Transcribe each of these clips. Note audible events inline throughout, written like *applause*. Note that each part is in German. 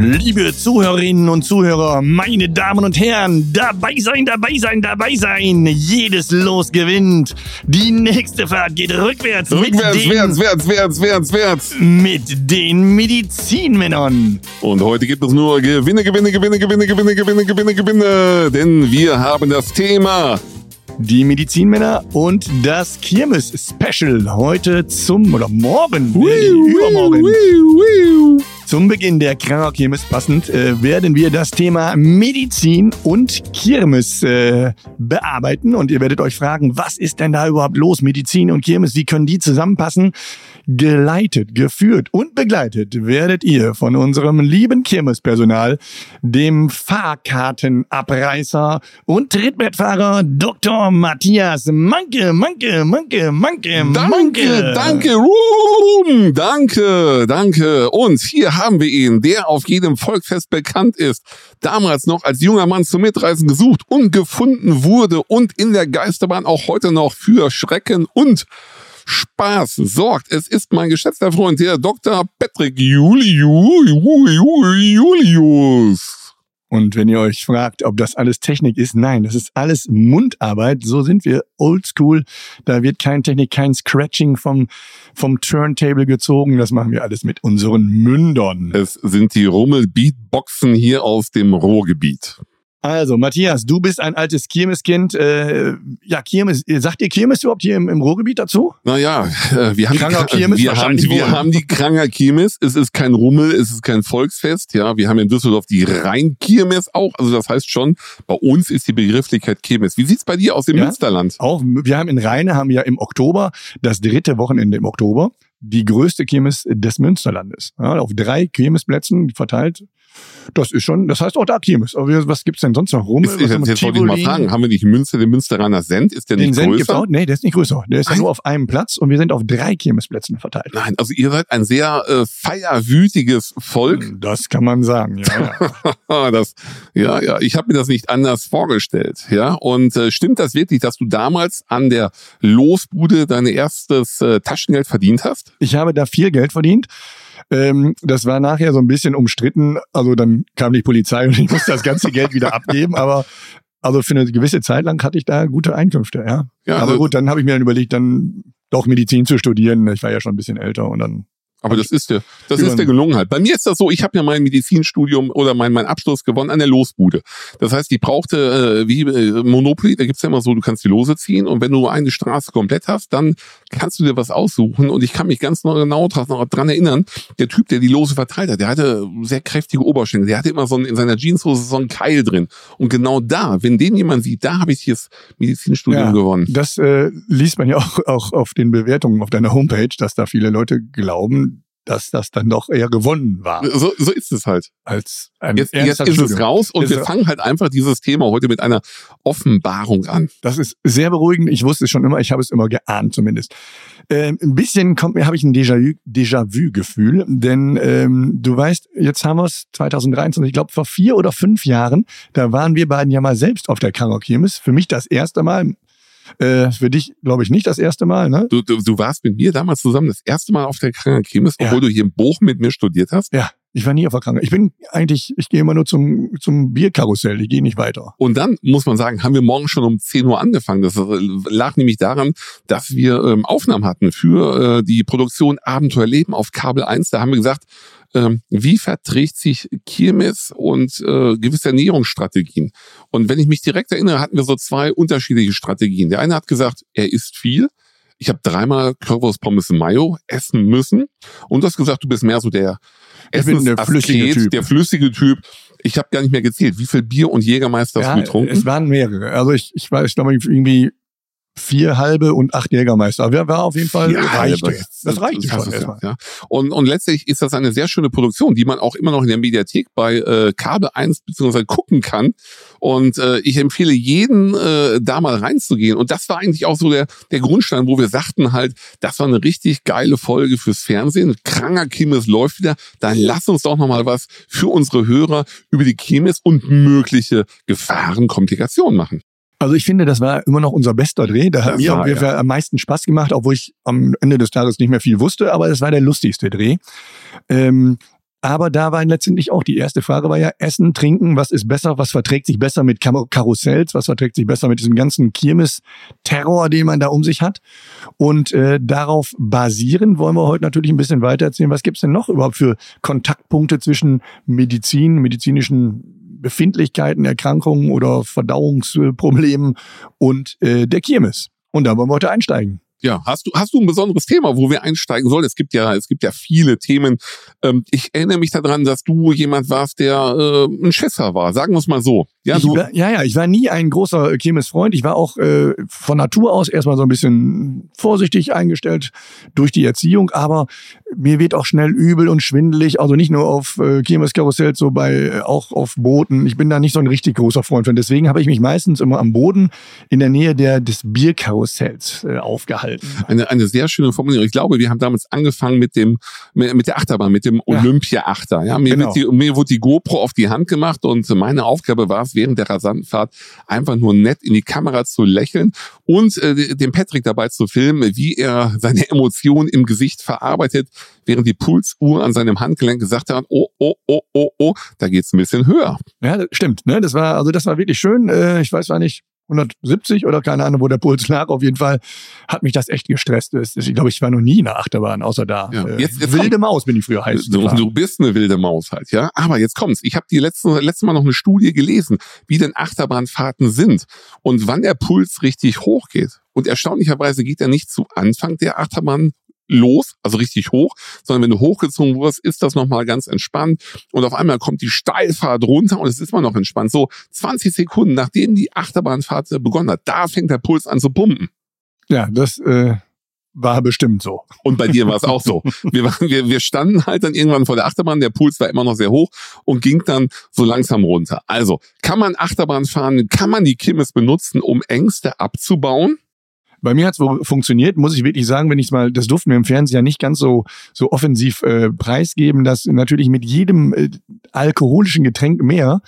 Liebe Zuhörerinnen und Zuhörer, meine Damen und Herren, dabei sein, dabei sein, dabei sein. Jedes Los gewinnt. Die nächste Fahrt geht rückwärts. Rückwärts, mit den, wärts, wärts, wärts, wärts, wärts. Mit den Medizinmännern. Und heute gibt es nur Gewinne, Gewinne, Gewinne, Gewinne, Gewinne, Gewinne, Gewinne, Gewinne. Denn wir haben das Thema Die Medizinmänner und das Kirmes-Special heute zum, oder morgen, äh, übermorgen. Zum Beginn der Kranger Kirmes passend äh, werden wir das Thema Medizin und Kirmes äh, bearbeiten und ihr werdet euch fragen, was ist denn da überhaupt los? Medizin und Kirmes, wie können die zusammenpassen? Geleitet, geführt und begleitet werdet ihr von unserem lieben Kirmespersonal, dem Fahrkartenabreißer und Trittbrettfahrer Dr. Matthias Manke, Manke, Manke, Manke, Danke, danke, Ruhm, danke, danke. Und hier haben wir ihn, der auf jedem Volksfest bekannt ist, damals noch als junger Mann zum Mitreisen gesucht und gefunden wurde und in der Geisterbahn auch heute noch für Schrecken und Spaß sorgt. Es ist mein geschätzter Freund, der Dr. Patrick Juliu, Julius. Und wenn ihr euch fragt, ob das alles Technik ist, nein, das ist alles Mundarbeit. So sind wir oldschool. Da wird kein Technik, kein Scratching vom, vom Turntable gezogen. Das machen wir alles mit unseren Mündern. Es sind die Rummel-Beatboxen hier aus dem Ruhrgebiet. Also, Matthias, du bist ein altes Kirmeskind. Äh, ja, Kirmes, sagt ihr Kirmes überhaupt hier im, im Ruhrgebiet dazu? Naja, äh, wir haben, Kranger die, Kirmes wir, haben, wir wohl. haben die Kranger Kirmes. Es ist kein Rummel, es ist kein Volksfest. Ja, wir haben in Düsseldorf die Rheinkirmes auch. Also das heißt schon, bei uns ist die Begrifflichkeit Kirmes. Wie sieht's bei dir aus im Ja? Münsterland? Auch, wir haben in Rheine haben wir im Oktober, das dritte Wochenende im Oktober, die größte Kirmes des Münsterlandes. Ja, auf drei Kirmesplätzen verteilt. Das ist schon, das heißt auch da Kirmes. Aber was gibt's denn sonst noch rum? Ist, Was jetzt jetzt wollte ich mal fragen, haben wir nicht Münster den Münsteraner Send? Ist der Den nicht Send gibt's größer? auch? Nee, der ist nicht größer. Der ist ja nur auf einem Platz und wir sind auf drei Kirmesplätzen verteilt. Nein, also ihr seid ein sehr äh, feierwütiges Volk. Das kann man sagen, ja. ja. *laughs* Das, ja, ja, ich habe mir das nicht anders vorgestellt, ja. Und äh, stimmt das wirklich, dass du damals an der Losbude dein erstes äh, Taschengeld verdient hast? Ich habe da viel Geld verdient. Ähm, das war nachher so ein bisschen umstritten. Also dann kam die Polizei und ich musste das ganze Geld wieder abgeben. Aber also für eine gewisse Zeit lang hatte ich da gute Einkünfte, ja. Ja, aber also- gut, dann habe ich mir dann überlegt, dann doch Medizin zu studieren. Ich war ja schon ein bisschen älter und dann Aber das ist dir, das ist dir gelungen halt. Bei mir ist das so, ich habe ja mein Medizinstudium oder mein, mein Abschluss gewonnen an der Losbude. Das heißt, die brauchte, äh, wie äh, Monopoly, da gibt's ja immer so, du kannst die Lose ziehen und wenn du nur eine Straße komplett hast, dann kannst du dir was aussuchen und ich kann mich ganz genau dran, erinnern, der Typ, der die Lose verteilt hat, der hatte sehr kräftige Oberschenkel, der hatte immer so ein, in seiner Jeanshose so einen Keil drin und genau da, wenn den jemand sieht, da habe ich hier das Medizinstudium Ja. gewonnen. Das äh, liest man ja auch, auch auf den Bewertungen auf deiner Homepage, dass da viele Leute glauben, dass das dann doch eher gewonnen war So, so ist es halt. als ein Jetzt, jetzt ist es raus und Ist wir fangen halt einfach dieses Thema heute mit einer Offenbarung an. Das ist sehr beruhigend. Ich wusste es schon immer, ich habe es immer geahnt zumindest. Ähm, ein bisschen kommt mir, habe ich ein Déjà-vu- Déjà-vu-Gefühl, denn ähm, du weißt, jetzt haben wir es 2023, ich glaube vor vier oder fünf Jahren, da waren wir beiden ja mal selbst auf der Kangok Kirmes. Für mich das erste Mal, äh, für dich glaube ich nicht das erste Mal, ne? Du, du, du warst mit mir damals zusammen das erste Mal auf der Kirmes, Ja. obwohl du hier in Bochum mit mir studiert hast. Ja, ich war nie auf der Kangok. Ich bin eigentlich, ich gehe immer nur zum, zum Bierkarussell, ich gehe nicht weiter. Und dann, muss man sagen, haben wir morgen schon um 10 Uhr angefangen. Das lag nämlich daran, dass wir ähm, Aufnahmen hatten für äh, die Produktion Abenteuerleben auf Kabel 1. Da haben wir gesagt, ähm, wie verträgt sich Kirmes und äh, gewisse Ernährungsstrategien? Und wenn ich mich direkt erinnere, hatten wir so zwei unterschiedliche Strategien. Der eine hat gesagt, er isst viel. Ich habe dreimal Currywurst Pommes Mayo essen müssen. Und du hast gesagt, du bist mehr so der bin der flüssige Typ. der flüssige Typ. Ich habe gar nicht mehr gezählt, wie viel Bier und Jägermeister hast du getrunken? es waren mehrere. Also ich, ich weiß, ich glaube irgendwie vier halbe und acht Jägermeister. Aber wer war auf jeden Fall reichte. aber Das reichte das schon erstmal. Ja. Und, und letztlich ist das eine sehr schöne Produktion, die man auch immer noch in der Mediathek bei äh, Kabel 1 beziehungsweise gucken kann. Und äh, ich empfehle jeden, äh, da mal reinzugehen. Und das war eigentlich auch so der, der Grundstein, wo wir sagten halt, das war eine richtig geile Folge fürs Fernsehen. Kranger Kirmes läuft wieder. Dann lass uns doch nochmal was für unsere Hörer über die Kirmes und mögliche Gefahren, Komplikationen machen. Also ich finde, das war immer noch unser bester Dreh. Da hat Das mir auf jeden. Fall am meisten Spaß gemacht, obwohl ich am Ende des Tages nicht mehr viel wusste, aber es war der lustigste Dreh. Ähm, Aber da war letztendlich auch die erste Frage war ja Essen, Trinken, was ist besser, was verträgt sich besser mit Karussells, was verträgt sich besser mit diesem ganzen Kirmes-Terror, den man da um sich hat. Und äh, darauf basierend wollen wir heute natürlich ein bisschen weiter erzählen, was gibt's denn noch überhaupt für Kontaktpunkte zwischen Medizin, medizinischen Befindlichkeiten, Erkrankungen oder Verdauungsproblemen und äh, der Kirmes. Und da wollen wir heute einsteigen. Ja, hast du, hast du ein besonderes Thema, wo wir einsteigen sollen? Es gibt ja, es gibt ja viele Themen. Ähm, ich erinnere mich daran, dass du jemand warst, der äh, ein Schisser war. Sagen wir es mal so. Ja, du war, ja, ja, ich war nie ein großer Chemis-Freund. Ich war auch äh, von Natur aus erstmal so ein bisschen vorsichtig eingestellt durch die Erziehung, aber mir wird auch schnell übel und schwindelig. Also nicht nur auf äh, Chemis-Karussells, so bei äh, auch auf Booten. Ich bin da nicht so ein richtig großer Freund von. Deswegen habe ich mich meistens immer am Boden in der Nähe der des Bierkarussells äh, aufgehalten halten. Eine, eine sehr schöne Formulierung. Ich glaube, wir haben damals angefangen mit dem, mit, der Achterbahn, mit dem Olympia-Achter. Ja, mir, genau. wird die, mir wurde die GoPro auf die Hand gemacht und meine Aufgabe war es, während der Rasantenfahrt einfach nur nett in die Kamera zu lächeln und äh, den Patrick dabei zu filmen, wie er seine *laughs* Emotionen im Gesicht verarbeitet, während die Pulsuhr an seinem Handgelenk gesagt hat, oh, oh, oh, oh, oh, da geht's ein bisschen höher. Ja, stimmt. Ne? Das war, also das war wirklich schön. Äh, ich weiß zwar nicht, 170 oder keine Ahnung, wo der Puls lag. Auf jeden Fall hat mich das echt gestresst. Ich glaube, ich war noch nie in der Achterbahn, außer da. Ja, äh, jetzt, jetzt wilde kommt, Maus bin ich früher heiß. Du, du, bist eine wilde Maus halt, ja. Aber jetzt kommt's. Ich habe die letzte, letzte Mal noch eine Studie gelesen, wie denn Achterbahnfahrten sind und wann der Puls richtig hoch geht. Und erstaunlicherweise geht er nicht zu Anfang der Achterbahn los, also richtig hoch, sondern wenn du hochgezogen wurdest, ist das nochmal ganz entspannt und auf einmal kommt die Steilfahrt runter und es ist mal noch entspannt. So 20 Sekunden, nachdem die Achterbahnfahrt begonnen hat, da fängt der Puls an zu pumpen. Ja, das äh, war bestimmt so. Und bei dir war es auch so. *laughs* Wir, waren, wir, wir standen halt dann irgendwann vor der Achterbahn, der Puls war immer noch sehr hoch und ging dann so langsam runter. Also, kann man Achterbahn fahren, kann man die Kimmes benutzen, um Ängste abzubauen? Bei mir hat's wohl funktioniert, muss ich wirklich sagen, wenn ich mal, das durften wir im Fernsehen ja nicht ganz so, so offensiv äh, preisgeben, dass natürlich mit jedem äh, alkoholischen Getränk mehr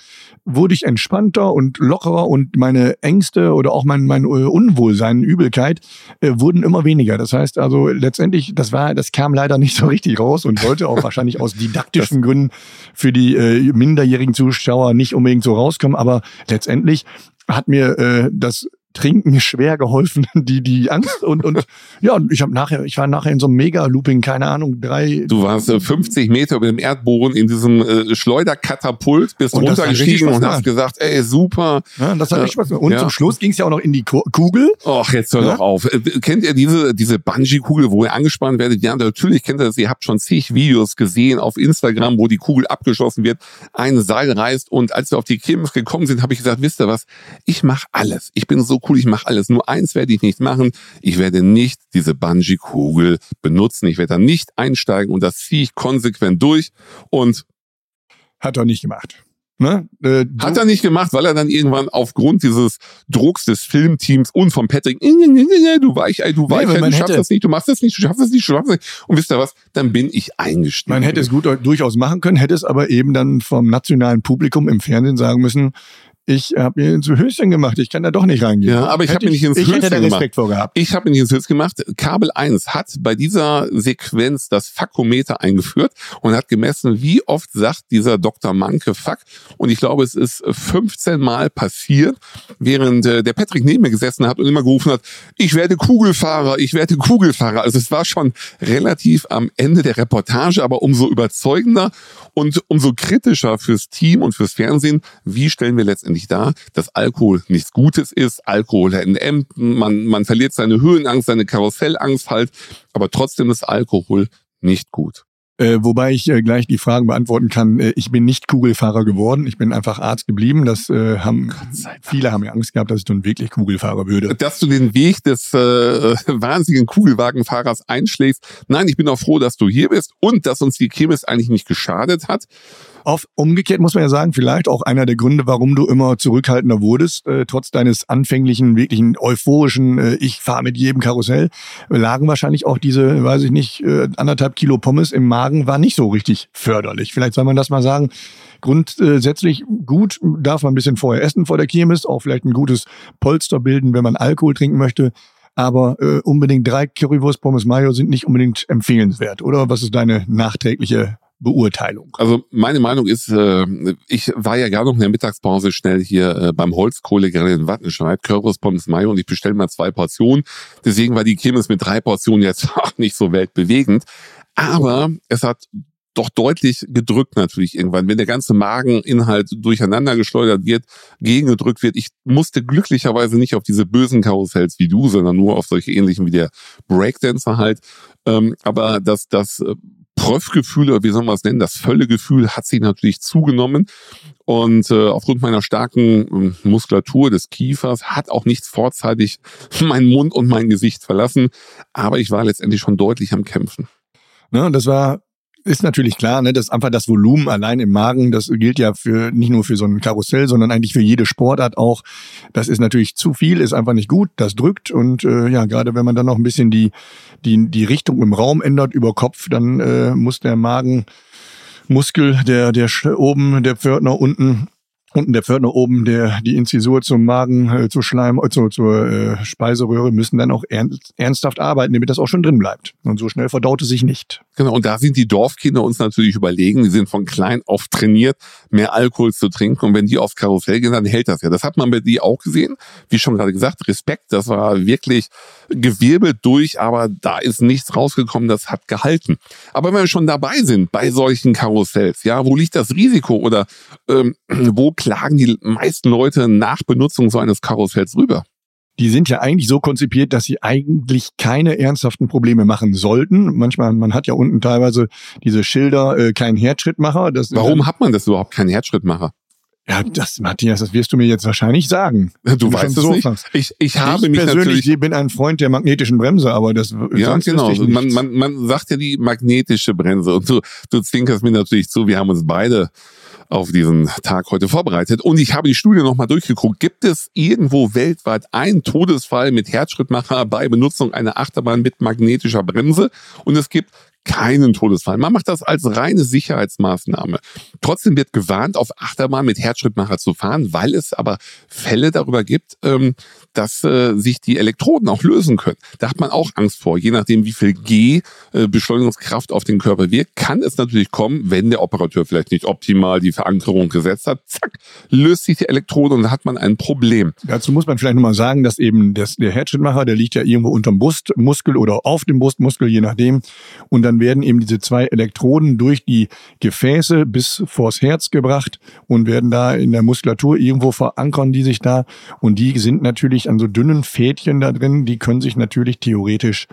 wurde ich entspannter und lockerer und meine Ängste oder auch mein, mein äh, Unwohlsein, Übelkeit äh, wurden immer weniger. Das heißt also letztendlich, das war, das kam leider nicht so richtig raus und sollte auch wahrscheinlich aus didaktischen Gründen für die äh, minderjährigen Zuschauer nicht unbedingt so rauskommen, aber letztendlich hat mir äh, das Trinken schwer geholfen, *laughs* die die Angst und und *laughs* ja, ich habe nachher, ich war nachher in so einem Mega-Looping, keine Ahnung, drei. Du warst äh, 50 Meter über dem Erdboden in diesem äh, Schleuderkatapult, bist und runtergestiegen und hast gesagt, ey super. Ja, das hat äh, richtig Spaß gemacht. Und ja. zum Schluss ging es ja auch noch in die Kugel. Ach, jetzt hör ja? doch auf. Äh, kennt ihr diese diese Bungee-Kugel, wo ihr angespannt werdet? Ja, natürlich kennt ihr das. Ihr habt schon zig Videos gesehen auf Instagram, wo die Kugel abgeschossen wird, ein Seil reißt und als wir auf die Kirmes gekommen sind, habe ich gesagt, wisst ihr was? Ich mache alles. Ich bin so cool, ich mache alles. Nur eins werde ich nicht machen. Ich werde nicht diese Bungee-Kugel benutzen. Ich werde da nicht einsteigen und das ziehe ich konsequent durch. Und hat er nicht gemacht. Ne? Äh, Hat er nicht gemacht, weil er dann irgendwann aufgrund dieses Drucks des Filmteams und von Patrick, du Weichei, du Weichei, nee, du schaffst das nicht, du machst das nicht, du schaffst das nicht, du schaffst das nicht. Und wisst ihr was? Dann bin ich eingestiegen. Man hätte es gut durchaus machen können, hätte es aber eben dann vom nationalen Publikum im Fernsehen sagen müssen, ich habe mir ins Höschen gemacht, ich kann da doch nicht reingehen. Ja, aber ich habe mir nicht ins ich, Höschen gemacht. Respekt vorgehabt. Ich habe mir nicht ins Höschen gemacht. Kabel 1 hat bei dieser Sequenz das Fakometer eingeführt und hat gemessen, wie oft sagt dieser Dr. Manke Fuck. Und ich glaube, es ist 15 Mal passiert, während äh, der Patrick neben mir gesessen hat und immer gerufen hat, ich werde Kugelfahrer, ich werde Kugelfahrer. Also es war schon relativ am Ende der Reportage, aber umso überzeugender und umso kritischer fürs Team und fürs Fernsehen, wie stellen wir letztendlich dar, dass Alkohol nichts Gutes ist, Alkohol entämmt, man, man verliert seine Höhenangst, seine Karussellangst halt, aber trotzdem ist Alkohol nicht gut. Äh, wobei ich äh, gleich die Fragen beantworten kann. Äh, ich bin nicht Kugelfahrer geworden. Ich bin einfach Arzt geblieben. Das äh, haben viele haben ja Angst gehabt, dass ich nun wirklich Kugelfahrer würde. Dass du den Weg des äh, *laughs* wahnsinnigen Kugelwagenfahrers einschlägst. Nein, ich bin auch froh, dass du hier bist und dass uns die Chemis eigentlich nicht geschadet hat. Auf, umgekehrt muss man ja sagen, vielleicht auch einer der Gründe, warum du immer zurückhaltender wurdest, äh, trotz deines anfänglichen, wirklichen euphorischen, äh, ich fahre mit jedem Karussell, lagen wahrscheinlich auch diese, weiß ich nicht, äh, anderthalb Kilo Pommes im Magen, war nicht so richtig förderlich. Vielleicht soll man das mal sagen. Grundsätzlich gut, darf man ein bisschen vorher essen vor der Kirmes, auch vielleicht ein gutes Polster bilden, wenn man Alkohol trinken möchte. Aber äh, unbedingt drei Currywurst Pommes Mayo sind nicht unbedingt empfehlenswert, oder? Was ist deine nachträgliche Beurteilung? Also meine Meinung ist, äh, ich war ja gerade noch in der Mittagspause schnell hier äh, beim Holzkohlegrill in Wattenscheid, Currys Pommes Mayo und ich bestelle mal zwei Portionen. Deswegen war die Kirmes mit drei Portionen jetzt *laughs* auch nicht so weltbewegend. Aber es hat doch deutlich gedrückt natürlich irgendwann, wenn der ganze Mageninhalt durcheinander geschleudert wird, gegengedrückt wird. Ich musste glücklicherweise nicht auf diese bösen Karussells wie du, sondern nur auf solche ähnlichen wie der Breakdancer halt. Ähm, aber das, das äh, Pröffgefühl, oder wie soll man es nennen, das Völlegefühl hat sich natürlich zugenommen. Und äh, aufgrund meiner starken äh, Muskulatur des Kiefers hat auch nichts vorzeitig meinen Mund und mein Gesicht verlassen. Aber ich war letztendlich schon deutlich am Kämpfen. Ne, das war ist natürlich klar, ne, dass einfach das Volumen allein im Magen, das gilt ja für nicht nur für so ein Karussell, sondern eigentlich für jede Sportart auch. Das ist natürlich zu viel, ist einfach nicht gut, das drückt und äh, ja, gerade wenn man dann noch ein bisschen die die die Richtung im Raum ändert über Kopf, dann äh, muss der Magenmuskel, der der oben, der Pförtner unten unten der Pförtner oben, der die Inzisur zum Magen, äh, zu Schleim, äh, zu, zur äh, Speiseröhre müssen dann auch ernst, ernsthaft arbeiten, damit das auch schon drin bleibt. Und so schnell verdaut es sich nicht. Genau, und da sind die Dorfkinder uns natürlich überlegen, die sind von klein auf trainiert, mehr Alkohol zu trinken. Und wenn die aufs Karussell gehen, dann hält das ja. Das hat man bei dir auch gesehen. Wie schon gerade gesagt, Respekt, das war wirklich gewirbelt durch, aber da ist nichts rausgekommen, das hat gehalten. Aber wenn wir schon dabei sind bei solchen Karussells, ja, wo liegt das Risiko oder ähm, wo klagen die meisten Leute nach Benutzung so eines Karussells rüber? Die sind ja eigentlich so konzipiert, dass sie eigentlich keine ernsthaften Probleme machen sollten. Manchmal, man hat ja unten teilweise diese Schilder, äh, kein Herzschrittmacher. Das Warum hat man das überhaupt, kein Herzschrittmacher? Ja, das, Matthias, das wirst du mir jetzt wahrscheinlich sagen. *laughs* Du weißt es so nicht. Ich, ich habe ich mich persönlich ich bin ein Freund der magnetischen Bremse, aber das ja genau. Man, man, man sagt ja die magnetische Bremse und du, du zwinkerst mir natürlich zu. Wir haben uns beide auf diesen Tag heute vorbereitet. Und ich habe die Studie nochmal durchgeguckt. Gibt es irgendwo weltweit einen Todesfall mit Herzschrittmacher bei Benutzung einer Achterbahn mit magnetischer Bremse? Und es gibt keinen Todesfall. Man macht das als reine Sicherheitsmaßnahme. Trotzdem wird gewarnt, auf Achterbahn mit Herzschrittmacher zu fahren, weil es aber Fälle darüber gibt, ähm, dass äh, sich die Elektroden auch lösen können. Da hat man auch Angst vor. Je nachdem, wie viel G äh, Beschleunigungskraft auf den Körper wirkt, kann es natürlich kommen, wenn der Operateur vielleicht nicht optimal die Verankerung gesetzt hat. Zack, löst sich die Elektrode und hat man ein Problem. Dazu muss man vielleicht nochmal sagen, dass eben das, der Herzschrittmacher, der liegt ja irgendwo unterm Brustmuskel oder auf dem Brustmuskel, je nachdem. Und dann werden eben diese zwei Elektroden durch die Gefäße bis vors Herz gebracht und werden da in der Muskulatur irgendwo verankern die sich da. Und die sind natürlich natürlich an so dünnen Fädchen da drin, die können sich natürlich theoretisch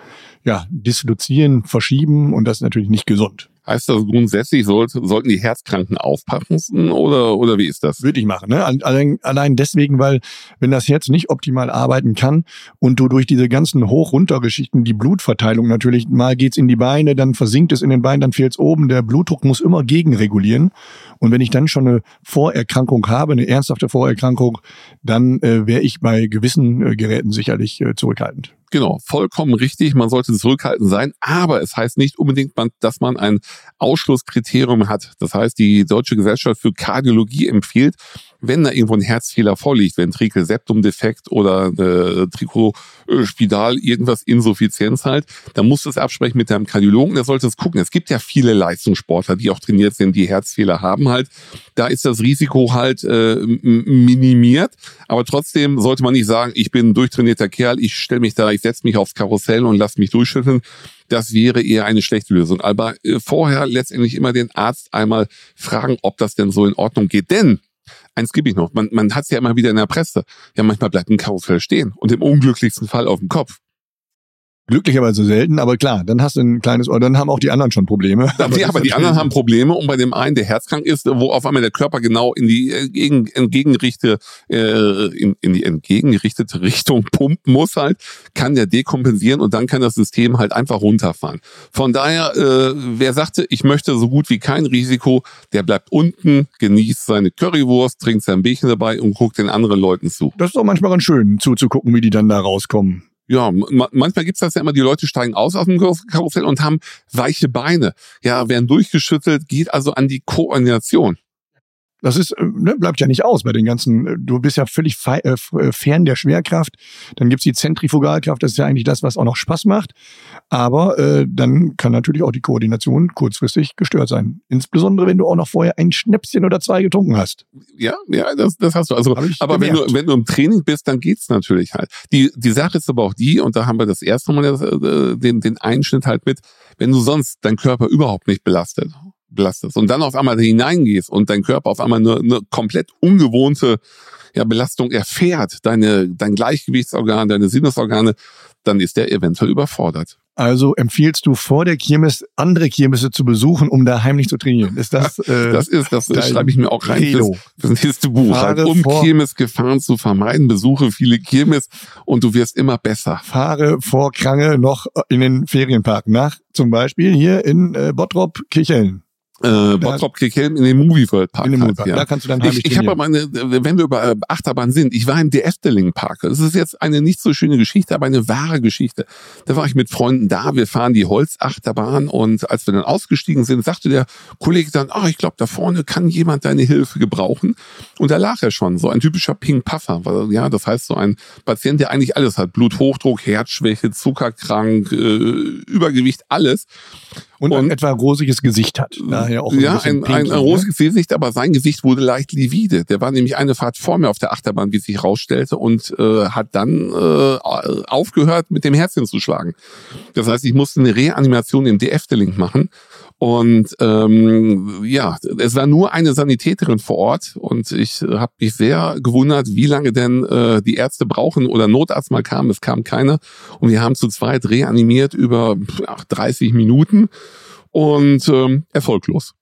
ja dislozieren, verschieben und das ist natürlich nicht gesund. Heißt das grundsätzlich, sollte, sollten die Herzkranken aufpassen oder, oder wie ist das? Würde ich machen. Ne? Allein, allein deswegen, weil wenn das Herz nicht optimal arbeiten kann und du durch diese ganzen Hoch-Runter-Geschichten die Blutverteilung natürlich, mal geht's in die Beine, dann versinkt es in den Beinen, dann fehlt's oben. Der Blutdruck muss immer gegenregulieren. Und wenn ich dann schon eine Vorerkrankung habe, eine ernsthafte Vorerkrankung, dann äh, wäre ich bei gewissen äh, Geräten sicherlich äh, zurückhaltend. Genau, vollkommen richtig. Man sollte zurückhaltend sein, aber es heißt nicht unbedingt, dass man ein Ausschlusskriterium hat. Das heißt, die Deutsche Gesellschaft für Kardiologie empfiehlt, wenn da irgendwo ein Herzfehler vorliegt, Ventrikel Septumdefekt oder äh, Trikospidal, irgendwas Insuffizienz halt, dann musst du es absprechen mit deinem Kardiologen, der sollte es gucken. Es gibt ja viele Leistungssportler, die auch trainiert sind, die Herzfehler haben halt. Da ist das Risiko halt äh, minimiert, aber trotzdem sollte man nicht sagen, ich bin ein durchtrainierter Kerl, ich stelle mich da, ich setze mich aufs Karussell und lass mich durchschütteln. Das wäre eher eine schlechte Lösung. Aber äh, vorher letztendlich immer den Arzt einmal fragen, ob das denn so in Ordnung geht. Denn eins gebe ich noch. Man, man hat es ja immer wieder in der Presse. Ja, manchmal bleibt ein Karussell stehen und im unglücklichsten Fall auf dem Kopf. Glücklicherweise selten, aber klar, dann hast du ein kleines, oder dann haben auch die anderen schon Probleme. Aber, nee, aber die anderen haben Probleme und bei dem einen, der herzkrank ist, wo auf einmal der Körper genau in die entgegen, äh, entgegengerichtete, äh, in, in die entgegengerichtete *laughs* Richtung pumpen muss halt, kann der dekompensieren und dann kann das System halt einfach runterfahren. Von daher, äh, wer sagte, ich möchte so gut wie kein Risiko, der bleibt unten, genießt seine Currywurst, trinkt sein Bierchen dabei und guckt den anderen Leuten zu. Das ist doch manchmal ganz schön zuzugucken, wie die dann da rauskommen. Ja, manchmal gibt's das ja immer, die Leute steigen aus aus dem Karussell und haben weiche Beine. Ja, werden durchgeschüttelt, geht also an die Koordination. Das ist, äh, ne, bleibt ja nicht aus bei den ganzen, äh, du bist ja völlig fe äh, äh, fern der Schwerkraft. Dann gibt's die Zentrifugalkraft, das ist ja eigentlich das, was auch noch Spaß macht. Aber äh, dann kann natürlich auch die Koordination kurzfristig gestört sein. Insbesondere, wenn du auch noch vorher ein Schnäpschen oder zwei getrunken hast. Ja, ja, das, das hast du. Also, aber wenn du, wenn du im Training bist, dann geht's natürlich halt. Die, die Sache ist aber auch die, und da haben wir das erste Mal äh, den, den Einschnitt halt mit, wenn du sonst deinen Körper überhaupt nicht belastet belastest und dann auf einmal hineingehst und dein Körper auf einmal eine, eine komplett ungewohnte ja, Belastung erfährt, deine, dein Gleichgewichtsorgan, deine Sinnesorgane, dann ist der eventuell überfordert. Also empfiehlst du vor der Kirmes andere Kirmesse zu besuchen, um da heimlich zu trainieren? Ist das? *laughs* Äh, das ist, das schreibe ich mir auch rein fürs, fürs nächste Buch. Halt, um Kirmesgefahren zu vermeiden, besuche viele Kirmes und du wirst immer besser. Fahre vor Krange noch in den Ferienpark nach, zum Beispiel hier in äh, Bottrop Kirchhellen äh, Bottrop Kirchhelm in den Movie World Park. In den Movie Park. Ja. Da kannst du dann Ich, ich habe aber eine, wenn wir über äh, Achterbahn sind, ich war im DF-Deling Park. Das ist jetzt eine nicht so schöne Geschichte, aber eine wahre Geschichte. Da war ich mit Freunden da, wir fahren die Holzachterbahn und als wir dann ausgestiegen sind, sagte der Kollege dann, ah, oh, ich glaube, da vorne kann jemand deine Hilfe gebrauchen. Und da lag er schon, so ein typischer Pink Puffer. Ja, das heißt so ein Patient, der eigentlich alles hat. Bluthochdruck, Herzschwäche, Zuckerkrank, äh, Übergewicht, alles. Und, und ein etwa rosiges Gesicht hat. Daher auch ein ja, ein, ein, ein ne? rosiges Gesicht, aber sein Gesicht wurde leicht livide. Der war nämlich eine Fahrt vor mir auf der Achterbahn, wie sich rausstellte, und äh, hat dann äh, aufgehört, mit dem Herzchen zu schlagen. Das heißt, ich musste eine Reanimation im DF-Link machen. Und ähm, ja, es war nur eine Sanitäterin vor Ort und ich habe mich sehr gewundert, wie lange denn äh, die Ärzte brauchen oder Notarzt mal kam. Es kam keiner und wir haben zu zweit reanimiert über ach, 30 Minuten und ähm, erfolglos.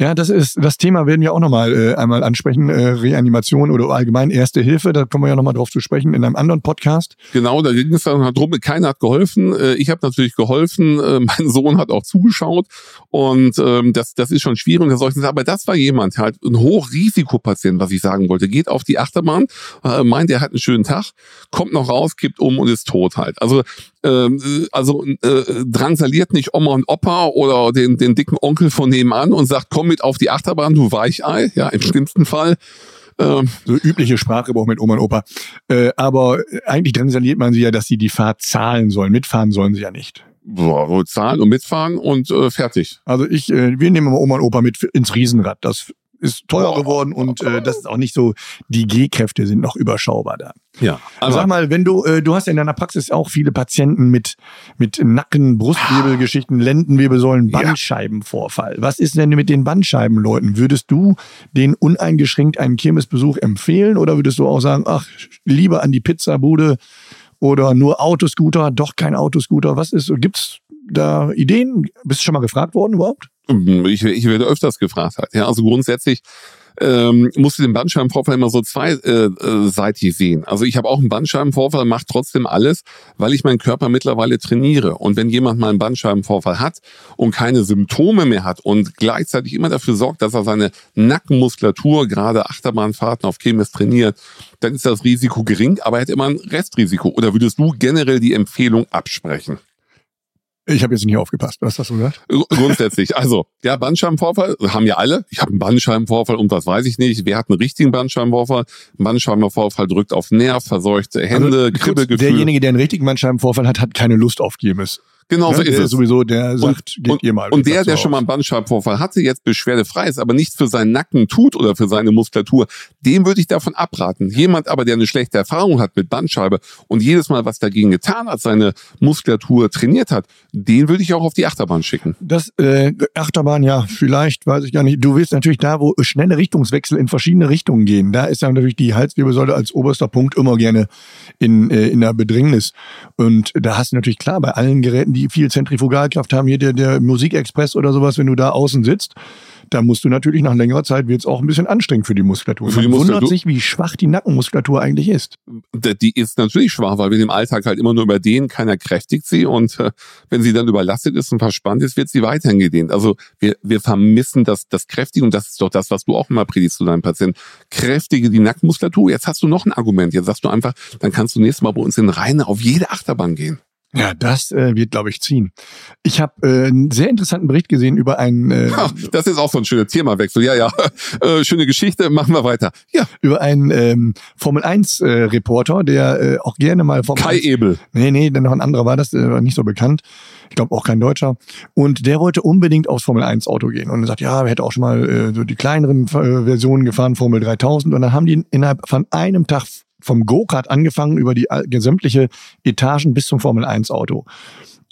Ja, das ist das Thema werden wir auch nochmal äh, einmal ansprechen, äh, Reanimation oder allgemein Erste Hilfe, da kommen wir ja nochmal drauf zu sprechen in einem anderen Podcast. Genau, da ging es dann halt drum, keiner hat geholfen. Äh, ich habe natürlich geholfen, äh, *laughs* mein Sohn hat auch zugeschaut und ähm, das, das ist schon schwierig unter solchen Aber das war jemand, halt ein Hochrisikopatient, was ich sagen wollte, geht auf die Achterbahn, äh, meint, er hat einen schönen Tag, kommt noch raus, kippt um und ist tot halt. Also ähm, äh, also äh, drangsaliert nicht Oma und Opa oder den, den dicken Onkel von nebenan und sagt, komm mit auf die Achterbahn, du Weichei, ja, im schlimmsten Fall. Ähm, so übliche Sprachgebrauch mit Oma und Opa. Äh, aber eigentlich drangsaliert man sie ja, dass sie die Fahrt zahlen sollen. Mitfahren sollen sie ja nicht. Boah, zahlen und mitfahren und äh, fertig. Also ich, äh, wir nehmen mal Oma und Opa mit ins Riesenrad. Das ist teuer geworden und äh, das ist auch nicht so, die G-Kräfte sind noch überschaubar da. Ja. Also sag mal, wenn du, äh, du hast ja in deiner Praxis auch viele Patienten mit, mit Nacken, Brustwirbelgeschichten, Lendenwirbelsäulen, Bandscheibenvorfall. Was ist denn mit den Bandscheibenleuten? Würdest du den uneingeschränkt einen Kirmesbesuch empfehlen oder würdest du auch sagen, ach, lieber an die Pizzabude oder nur Autoscooter, doch kein Autoscooter? Was ist, gibt's da Ideen? Bist du schon mal gefragt worden überhaupt? Ich, ich werde öfters gefragt halt. Ja, also grundsätzlich ähm, musst du den Bandscheibenvorfall immer so zweiseitig äh, sehen. Also ich habe auch einen Bandscheibenvorfall, mache trotzdem alles, weil ich meinen Körper mittlerweile trainiere. Und wenn jemand mal einen Bandscheibenvorfall hat und keine Symptome mehr hat und gleichzeitig immer dafür sorgt, dass er seine Nackenmuskulatur, gerade Achterbahnfahrten auf Chemis trainiert, dann ist das Risiko gering, aber er hat immer ein Restrisiko. Oder würdest du generell die Empfehlung absprechen? Ich habe jetzt nicht aufgepasst. Was hast du gesagt? Grundsätzlich. Also, ja, Bandscheibenvorfall haben ja alle. Ich habe einen Bandscheibenvorfall und was weiß ich nicht. Wer hat einen richtigen Bandscheibenvorfall? Ein Bandscheibenvorfall drückt auf Nerv, verseuchte Hände, also, Kribbelgefühl. Derjenige, der einen richtigen Bandscheibenvorfall hat, hat keine Lust auf Kirmes. Genau so ist es. Sowieso, der sagt, und, geht ihr mal. Und der, der schon mal einen Bandscheibenvorfall hatte, jetzt beschwerdefrei ist, aber nichts für seinen Nacken tut oder für seine Muskulatur, dem würde ich davon abraten. Jemand aber, der eine schlechte Erfahrung hat mit Bandscheibe und jedes Mal was dagegen getan hat, seine Muskulatur trainiert hat, den würde ich auch auf die Achterbahn schicken. Das äh, Achterbahn, ja, vielleicht, weiß ich gar nicht. Du willst natürlich da, wo schnelle Richtungswechsel in verschiedene Richtungen gehen. Da ist ja natürlich die Halswirbelsäule als oberster Punkt immer gerne in, äh, in der Bedrängnis. Und da hast du natürlich klar, bei allen Geräten, die die viel Zentrifugalkraft haben, hier der, der Musikexpress oder sowas, wenn du da außen sitzt, da musst du natürlich nach längerer Zeit wird es auch ein bisschen anstrengend für die Muskulatur. Für die Man Muskulatur. wundert sich, wie schwach die Nackenmuskulatur eigentlich ist. Die ist natürlich schwach, weil wir im Alltag halt immer nur über den, keiner kräftigt sie und äh, wenn sie dann überlastet ist und verspannt ist, wird sie weiterhin gedehnt. Also wir, wir vermissen das, das Kräftige und das ist doch das, was du auch immer predigst zu deinem Patienten. Kräftige die Nackenmuskulatur. Jetzt hast du noch ein Argument. Jetzt sagst du einfach, dann kannst du nächstes Mal bei uns in Reine auf jede Achterbahn gehen. Ja, das äh, wird, glaube ich, ziehen. Ich habe äh, einen sehr interessanten Bericht gesehen über einen. Äh, *laughs* Ach, das ist auch so ein schöner Themawechsel. Ja, ja. *laughs* Äh, schöne Geschichte. Machen wir weiter. Ja. Über einen ähm, Formel 1 äh, Reporter, der äh, auch gerne mal Formel Kai 1 Ebel. Nee, nee, dann noch ein anderer war das, äh, war nicht so bekannt. Ich glaube auch kein Deutscher. Und der wollte unbedingt aufs Formel 1 Auto gehen. Und er sagt, ja, er hätte auch schon mal äh, so die kleineren äh, Versionen gefahren, Formel 3000. Und dann haben die innerhalb von einem Tag vom Go-Kart angefangen über die all- sämtliche Etagen bis zum Formel 1 Auto.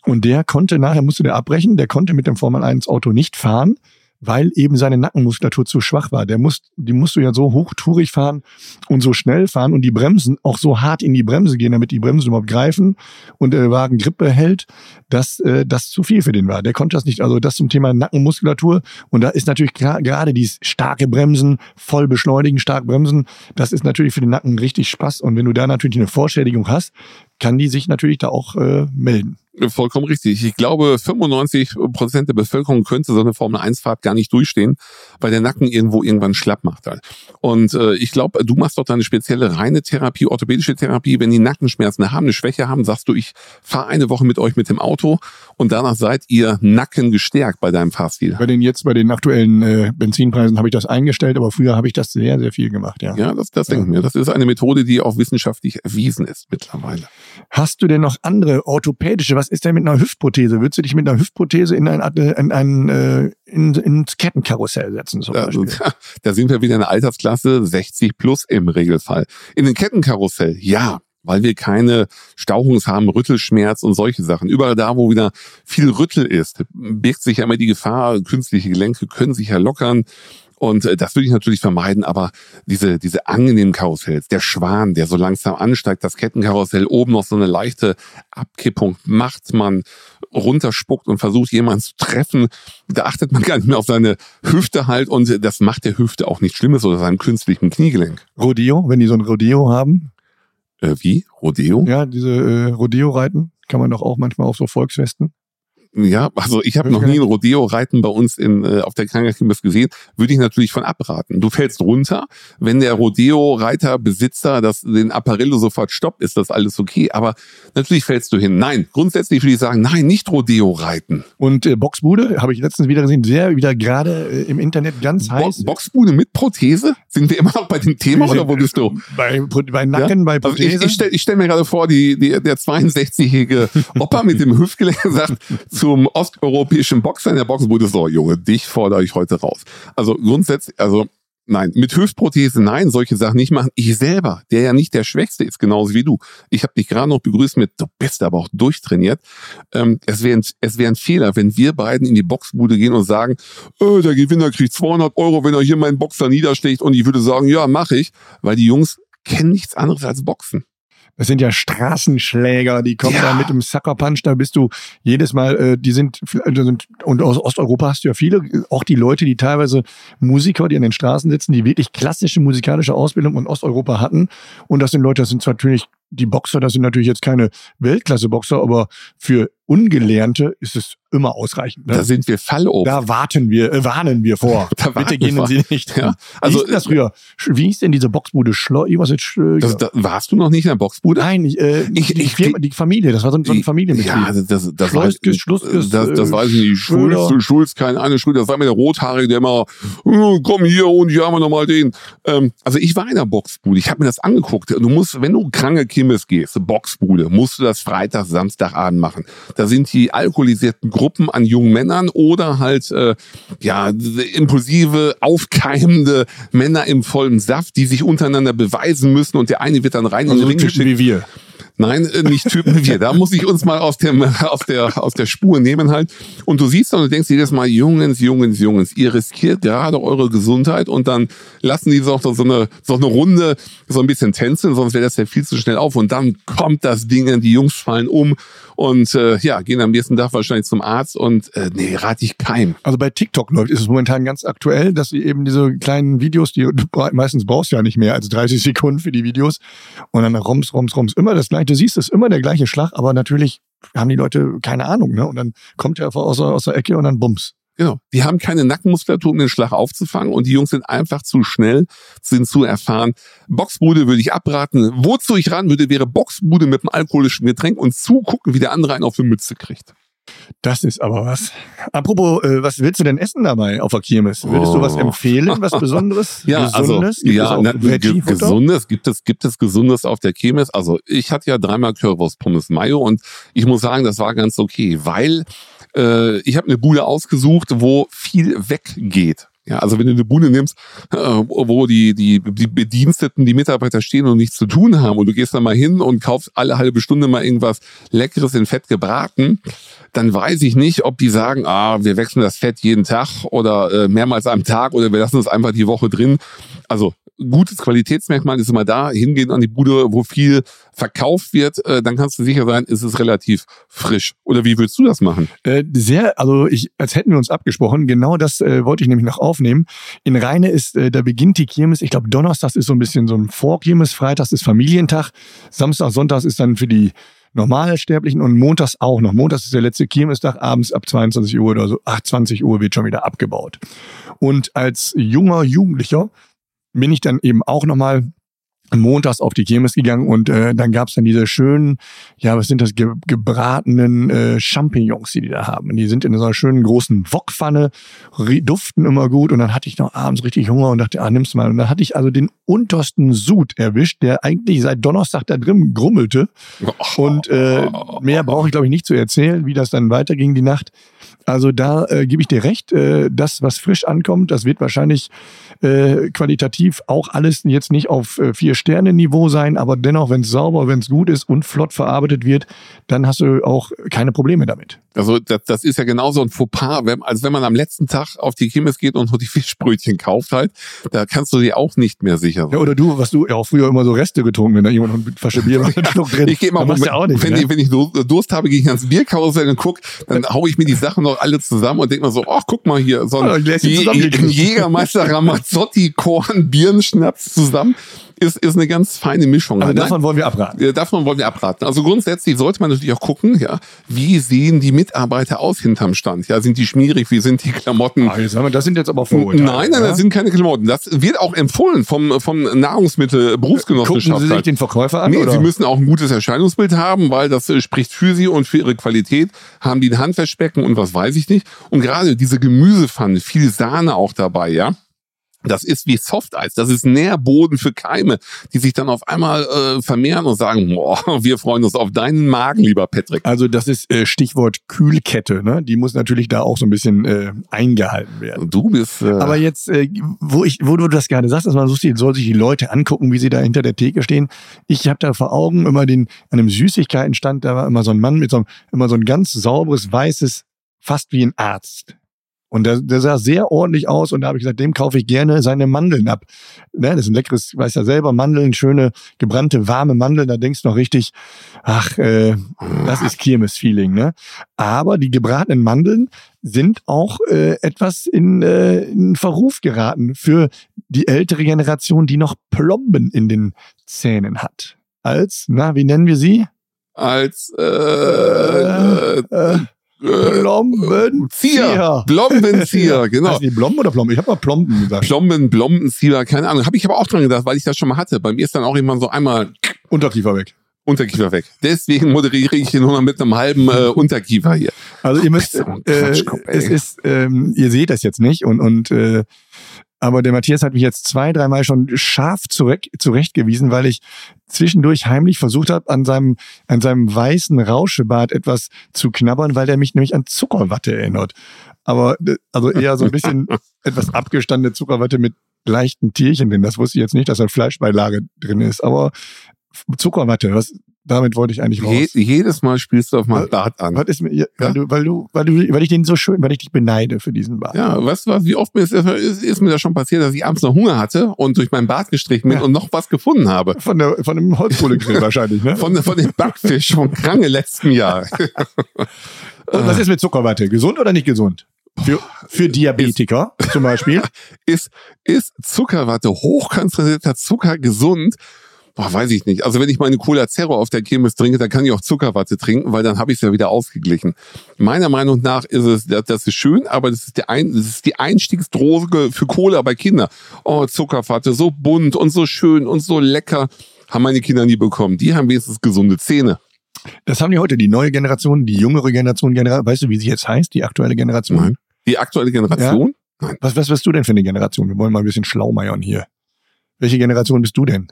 Und der konnte nachher, musste der abbrechen, der konnte mit dem Formel 1 Auto nicht fahren, weil eben seine Nackenmuskulatur zu schwach war. Der muss, die musst du ja so hochtourig fahren und so schnell fahren und die Bremsen auch so hart in die Bremse gehen, damit die Bremsen überhaupt greifen und der Wagen Grip behält, dass äh, das zu viel für den war. Der konnte das nicht. Also das zum Thema Nackenmuskulatur. Und da ist natürlich gerade dieses starke Bremsen, voll beschleunigen, stark bremsen, das ist natürlich für den Nacken richtig Spaß. Und wenn du da natürlich eine Vorschädigung hast, kann die sich natürlich da auch äh, melden. Vollkommen richtig. Ich glaube, 95 Prozent der Bevölkerung könnte so eine Formel-1-Fahrt gar nicht durchstehen, weil der Nacken irgendwo irgendwann schlapp macht halt. Und äh, ich glaube, du machst doch eine spezielle reine Therapie, orthopädische Therapie. Wenn die Nackenschmerzen haben, eine Schwäche haben, sagst du, ich fahre eine Woche mit euch mit dem Auto und danach seid ihr Nacken gestärkt bei deinem Fahrstil. Bei den jetzt, bei den aktuellen äh, Benzinpreisen habe ich das eingestellt, aber früher habe ich das sehr, sehr viel gemacht, ja. Ja, das, das denke ich mir. Das ist eine Methode, die auch wissenschaftlich erwiesen ist mittlerweile. Hast du denn noch andere orthopädische? Was ist denn mit einer Hüftprothese? Würdest du dich mit einer Hüftprothese in ein, in ein äh, in, ins Kettenkarussell setzen zum Da, Beispiel? *laughs* da sind wir wieder in der Altersklasse 60 plus im Regelfall. In den Kettenkarussell, ja, weil wir keine Stauchungs haben, Rüttelschmerz und solche Sachen. Überall da, wo wieder viel Rüttel ist, birgt sich ja immer die Gefahr, künstliche Gelenke können sich ja lockern. Und äh, das würde ich natürlich vermeiden, aber diese, diese angenehmen Karussells, der Schwan, der so langsam ansteigt, das Kettenkarussell, oben noch so eine leichte Abkippung macht, man runterspuckt und versucht jemanden zu treffen, da achtet man *laughs* gar nicht mehr auf seine Hüfte halt und das macht der Hüfte auch nichts Schlimmes oder seinem künstlichen Kniegelenk. Rodeo, wenn die so ein Rodeo haben, Äh, wie? Rodeo? ja, diese äh, Rodeo-Reiten, kann man doch auch manchmal auf so Volksfesten. Ja, also ich habe noch nie ein Rodeo-Reiten bei uns in, äh, auf der Krankenhaus gesehen. Würde ich natürlich von abraten. Du fällst runter. Wenn der Rodeo-Reiter, Besitzer das, den Apparillo sofort stoppt, ist das alles okay. Aber natürlich fällst du hin. Nein, grundsätzlich würde ich sagen, nein, nicht Rodeo-Reiten. Und äh, Boxbude, habe ich letztens wieder gesehen, sehr wieder gerade äh, im Internet ganz Bo heiß. Boxbude mit Prothese? Sind wir immer noch bei dem Thema oder wo bist du? Bei, bei Nacken, bei Also Prothese. ich, ich stelle stell mir gerade vor, die, die, der 62-jährige Opa mit dem Hüftgelenk *laughs* sagt zum osteuropäischen Boxer in der Boxbude, so Junge, dich fordere ich heute raus. Also grundsätzlich, also nein, mit Hüftprothese nein, solche Sachen nicht machen. Ich selber, der ja nicht der Schwächste ist, genauso wie du. Ich habe dich gerade noch begrüßt mit, du bist aber auch durchtrainiert. Ähm, es wäre es wär ein Fehler, wenn wir beiden in die Boxbude gehen und sagen, äh, der Gewinner kriegt 200 Euro, wenn er hier meinen Boxer niederschlägt und ich würde sagen, ja, mache ich, weil die Jungs kennen nichts anderes als Boxen. Das sind ja Straßenschläger, die kommen Ja. da mit dem Sucker Punch, da bist du jedes Mal, äh, die sind, die sind, und aus Osteuropa hast du ja viele, auch die Leute, die teilweise Musiker, die an den Straßen sitzen, die wirklich klassische musikalische Ausbildung in Osteuropa hatten. Und das sind Leute, das sind zwar natürlich die Boxer, das sind natürlich jetzt keine Weltklasse-Boxer, aber für Ungelernte ist es immer ausreichend. Ne? Da sind wir Fallobst. Da warten wir, äh, warnen wir vor. *laughs* Bitte gehen vor. Sie nicht. Ja, Also, wie hieß denn das früher? Wie hieß denn diese Boxbude? Schlo was jetzt? Äh, das, da, warst du noch nicht in der Boxbude? Nein, ich, äh, Ich- die, ich- Firma, die Familie, das war so ein, so ein Familienbetrieb. Ja, das, das, das, Schluskes, weiß, Schluskes, das, das äh, weiß ich nicht. Schulz, Schulz, keine Ahnung, Schulz, das war mir der Rothaarige, der immer, "Äh, komm hier und hier haben wir nochmal den. Ähm, also ich war in der Boxbude, ich habe mir das angeguckt. Du musst, wenn du kranke Kimmes gehst, Boxbude, musst du das Freitag, Samstagabend machen. Da sind die alkoholisierten Gruppen an jungen Männern oder halt, äh, ja, impulsive, aufkeimende Männer im vollen Saft, die sich untereinander beweisen müssen und der eine wird dann rein in also den so Ring geschickt. wie wir. Nein, äh, nicht Typen wir. Da muss ich uns mal aus, dem, *laughs* aus, der, aus der Spur nehmen halt. Und du siehst dann und denkst jedes Mal, Jungens, Jungens, Jungens, ihr riskiert gerade eure Gesundheit und dann lassen die so, so, eine, so eine Runde so ein bisschen tänzeln, sonst wäre das ja viel zu schnell auf. Und dann kommt das Ding, die Jungs fallen um und äh, ja, gehen am nächsten Tag wahrscheinlich zum Arzt und äh, nee, rate ich keinem. Also bei TikTok läuft, ist es momentan ganz aktuell, dass sie eben diese kleinen Videos, die du meistens brauchst ja nicht mehr als 30 Sekunden für die Videos und dann roms, roms, roms, immer das gleiche. Du siehst, es ist immer der gleiche Schlag, aber natürlich haben die Leute keine Ahnung, ne? Und dann kommt er aus aus der Ecke und dann bums. Genau. Die haben keine Nackenmuskulatur, um den Schlag aufzufangen und die Jungs sind einfach zu schnell, sind zu erfahren. Boxbude würde ich abraten. Wozu ich ran würde, wäre Boxbude mit einem alkoholischen Getränk und zugucken, wie der andere einen auf die Mütze kriegt. Das ist aber was. Apropos, äh, was willst du denn essen dabei auf der Kirmes? Würdest du was Oh. empfehlen, was *laughs* Besonderes? Ja, Gesundes? also, Gibt ja, na, Veggie-Futter? gesundes, gibt es, gibt es gesundes auf der Kirmes? Also, ich hatte ja dreimal Currywurst Pommes Mayo und ich muss sagen, das war ganz okay, weil äh, ich habe eine Bude ausgesucht, wo viel weggeht. Ja, also wenn du eine Bude nimmst, äh, wo die, die, die Bediensteten, die Mitarbeiter stehen und nichts zu tun haben und du gehst da mal hin und kaufst alle halbe Stunde mal irgendwas Leckeres in Fett gebraten, dann weiß ich nicht, ob die sagen, ah, wir wechseln das Fett jeden Tag oder äh, mehrmals am Tag oder wir lassen es einfach die Woche drin. Also gutes Qualitätsmerkmal ist immer da, hingehen an die Bude, wo viel verkauft wird, äh, dann kannst du sicher sein, ist es relativ frisch. Oder wie würdest du das machen? Äh, sehr, also ich, als hätten wir uns abgesprochen. Genau das äh, wollte ich nämlich noch aufnehmen. In Rheine ist, äh, da beginnt die Kirmes. Ich glaube, Donnerstags ist so ein bisschen so ein Vorkirmes, Freitags ist Familientag, Samstag, Sonntags ist dann für die normale Sterblichen und montags auch noch. Montags ist der letzte Kirmestag, abends ab 22 Uhr oder so, 8, 20 Uhr wird schon wieder abgebaut. Und als junger Jugendlicher bin ich dann eben auch nochmal montags auf die Kirmes gegangen und äh, dann gab's dann diese schönen, ja, was sind das, ge gebratenen äh, Champignons, die die da haben. Und die sind in so einer schönen großen Wokpfanne, duften immer gut und dann hatte ich noch abends richtig Hunger und dachte, ah, nimm's mal. Und dann hatte ich also den untersten Sud erwischt, der eigentlich seit Donnerstag da drin grummelte. Und äh, mehr brauche ich, glaube ich, nicht zu erzählen, wie das dann weiterging die Nacht. Also da äh, gebe ich dir recht, äh, das, was frisch ankommt, das wird wahrscheinlich äh, qualitativ auch alles jetzt nicht auf äh, Vier-Sterne-Niveau sein, aber dennoch, wenn es sauber, wenn es gut ist und flott verarbeitet wird, dann hast du auch keine Probleme damit. Also das, das ist ja genauso ein Fauxpas, wenn, als wenn man am letzten Tag auf die Kirmes geht und nur die *laughs* Fischbrötchen kauft halt, da kannst du dir auch nicht mehr sicher sein. Ja, oder du, was du ja auch früher immer so Reste getrunken, wenn da jemand noch mit Flasche Bier war, Schluck drin. *laughs* Ich gehe mal, du ja auch nicht, wenn, ne? ich, wenn ich Dur- Durst habe, gehe ich ans Bierkarussell und guck, dann hau ich mir die Sachen noch alle zusammen und denk mir so, ach, guck mal hier, so ein zusammengekriegt. *laughs* Jägermeister Ramazzotti Korn Birnenschnaps zusammen ist, ist eine ganz feine Mischung. Also Nein, davon wollen wir abraten. ja, Davon wollen wir abraten. Also grundsätzlich sollte man natürlich auch gucken, ja, wie sehen die Mitarbeiter aus hinterm Stand? Ja, sind die schmierig? Wie sind die Klamotten? Ah, jetzt haben wir, das sind jetzt aber Vorurteile. Nein, nein, ja? das sind keine Klamotten. Das wird auch empfohlen vom, vom Gucken Nahrungsmittelberufsgenossenschaft. Sie sich halt. den Verkäufer an? Nee, oder? sie müssen auch ein gutes Erscheinungsbild haben, weil das äh, spricht für sie und für ihre Qualität. Haben die ein Handwaschbecken und was weiß ich nicht. Und gerade diese Gemüsepfanne, viel Sahne auch dabei, ja. Das ist wie Softeis. Das ist Nährboden für Keime, die sich dann auf einmal äh, vermehren und sagen, boah, *laughs* wir freuen uns auf deinen Magen, lieber Patrick. Also das ist äh, Stichwort Kühlkette, ne? Die muss natürlich da auch so ein bisschen äh, eingehalten werden. Du bist. Äh, Aber jetzt, äh, wo ich, wo du das gerade sagst, dass man so sieht, soll sich die Leute angucken, wie sie da hinter der Theke stehen. Ich habe da vor Augen immer den, an einem Süßigkeitenstand, da war immer so ein Mann mit so einem, immer so ein ganz sauberes, weißes, fast wie ein Arzt. Und der, der sah sehr ordentlich aus und da habe ich gesagt, dem kaufe ich gerne seine Mandeln ab. Ne, das ist ein leckeres, weiß ja selber, Mandeln, schöne, gebrannte, warme Mandeln, da denkst du noch richtig, ach, äh, das ist Kirmes-Feeling, ne? Aber die gebratenen Mandeln sind auch äh, etwas in, äh, in Verruf geraten für die ältere Generation, die noch Plomben in den Zähnen hat. Als, na, wie nennen wir sie? als äh, äh, Äh, äh, Plombenzieher. Zieher. Blombenzieher, *laughs* genau. Heißen die Blomben oder Plomben? Ich habe mal Plomben gesagt. Plomben, Blombenzieher, keine Ahnung. Habe ich aber auch dran gedacht, weil ich das schon mal hatte. Bei mir ist dann auch immer so einmal Unterkiefer weg. Unterkiefer weg. Deswegen moderiere ich hier nur noch mit einem halben äh, Unterkiefer hier. Also ihr müsst, äh, es ist, ähm, ihr seht das jetzt nicht und und äh, aber der Matthias hat mich jetzt zwei, dreimal schon scharf zurecht, zurechtgewiesen, weil ich zwischendurch heimlich versucht habe, an seinem, an seinem weißen Rauschebart etwas zu knabbern, weil der mich nämlich an Zuckerwatte erinnert. Aber äh, also eher so ein bisschen *laughs* etwas abgestandene Zuckerwatte mit leichten Tierchen drin. Das wusste ich jetzt nicht, dass da Fleischbeilage drin ist. Aber Zuckerwatte, was, damit wollte ich eigentlich raus. Je, jedes Mal spielst du auf mein Was- Bart an. Was ist mir, ja, Ja? weil, du, weil, du, weil, du, weil ich den so schön, weil ich dich beneide für diesen Bart. Ja, weißt du was, wie oft mir ist, ist, ist mir das schon passiert, dass ich abends noch Hunger hatte und durch mein Bart gestrichen bin Ja. und noch was gefunden habe. Von, der, von dem Holzkohlegrill *laughs* wahrscheinlich, ne? Von, von dem Backfisch vom Krange letzten Jahr. *laughs* Und was ist mit Zuckerwatte? Gesund oder nicht gesund? Für, für Diabetiker zum Beispiel. *laughs* ist, ist Zuckerwatte, hochkonzentrierter Zucker gesund? Boah, weiß ich nicht. Also wenn ich meine Cola Zero auf der Kirmes trinke, dann kann ich auch Zuckerwatte trinken, weil dann habe ich es ja wieder ausgeglichen. Meiner Meinung nach ist es, das ist schön, aber das ist, der ein, das ist die Einstiegsdroge für Cola bei Kindern. Oh, Zuckerwatte, so bunt und so schön und so lecker. Haben meine Kinder nie bekommen. Die haben wenigstens gesunde Zähne. Das haben die heute, die neue Generation, die jüngere Generation. Genera weißt du, wie sie jetzt heißt, die aktuelle Generation? Nein. Die aktuelle Generation? Ja? Nein. Was, was bist du denn für eine Generation? Wir wollen mal ein bisschen schlaumeiern hier. Welche Generation bist du denn?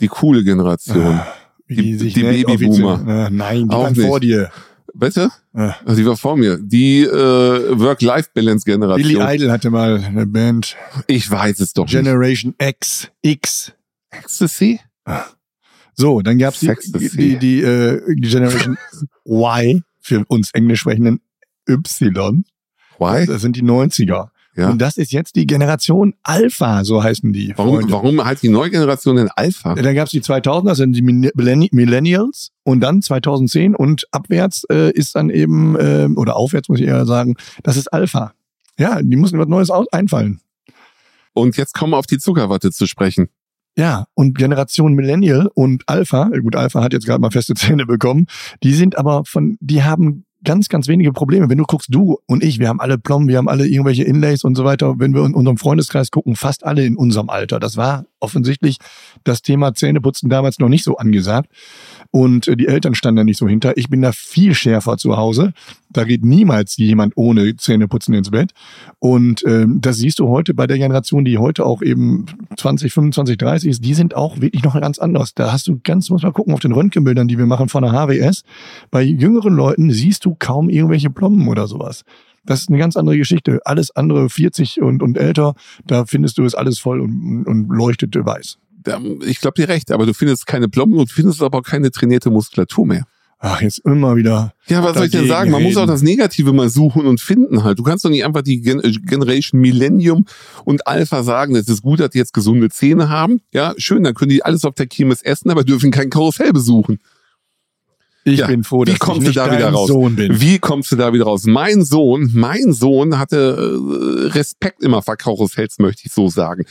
Die coole Generation. Ah, die, die, die Babyboomer. Äh, nein, die waren vor dir. Bitte? Ah. Also die war vor mir. Die äh, Work-Life-Balance-Generation. Billy Idol hatte mal eine Band. Ich weiß es doch Generation nicht. X. X. Ecstasy? Ah. So, dann gab's die, die, die, äh, Generation *laughs* Y für uns englisch sprechenden Y. Y? Das sind die 90er. Ja. Und das ist jetzt die Generation Alpha, so heißen die. Warum, warum heißt die neue Generation denn Alpha? Dann gab es die 2000er, das sind die Millennials und dann 2010 und abwärts äh, ist dann eben, äh, oder aufwärts muss ich eher sagen, das ist Alpha. Ja, die müssen was Neues einfallen. Und jetzt kommen wir auf die Zuckerwatte zu sprechen. Ja, und Generation Millennial und Alpha, gut, Alpha hat jetzt gerade mal feste *laughs* Zähne bekommen, die sind aber von, die haben ganz, ganz wenige Probleme. Wenn du guckst, du und ich, wir haben alle Plomben, wir haben alle irgendwelche Inlays und so weiter. Wenn wir in unserem Freundeskreis gucken, fast alle in unserem Alter. Das war offensichtlich das Thema Zähneputzen damals noch nicht so angesagt. Und äh, die Eltern standen da nicht so hinter. Ich bin da viel schärfer zu Hause. Da geht niemals jemand ohne Zähneputzen ins Bett. Und ähm, das siehst du heute bei der Generation, die heute auch eben 20, 25, 30 ist. Die sind auch wirklich noch ganz anders. Da hast du ganz, muss mal gucken auf den Röntgenbildern, die wir machen von der HWS. Bei jüngeren Leuten siehst du kaum irgendwelche Plomben oder sowas. Das ist eine ganz andere Geschichte. Alles andere 40 und, und älter, da findest du es alles voll und, und leuchtet weiß ich glaube dir recht, aber du findest keine Plomben und findest aber auch keine trainierte Muskulatur mehr. Ach, jetzt immer wieder. Ja, was soll ich denn sagen? Man reden. muss auch das Negative mal suchen und finden halt. Du kannst doch nicht einfach die Gen Generation Millennium und Alpha sagen, es ist gut, dass die jetzt gesunde Zähne haben. Ja, schön, dann können die alles auf der Kirmes essen, aber dürfen kein Karussell besuchen. Ich ja. bin froh, dass Wie kommst ich nicht du da wieder raus? Sohn bin. Wie kommst du da wieder raus? Mein Sohn, mein Sohn hatte äh, Respekt immer vor Karussells, möchte ich so sagen.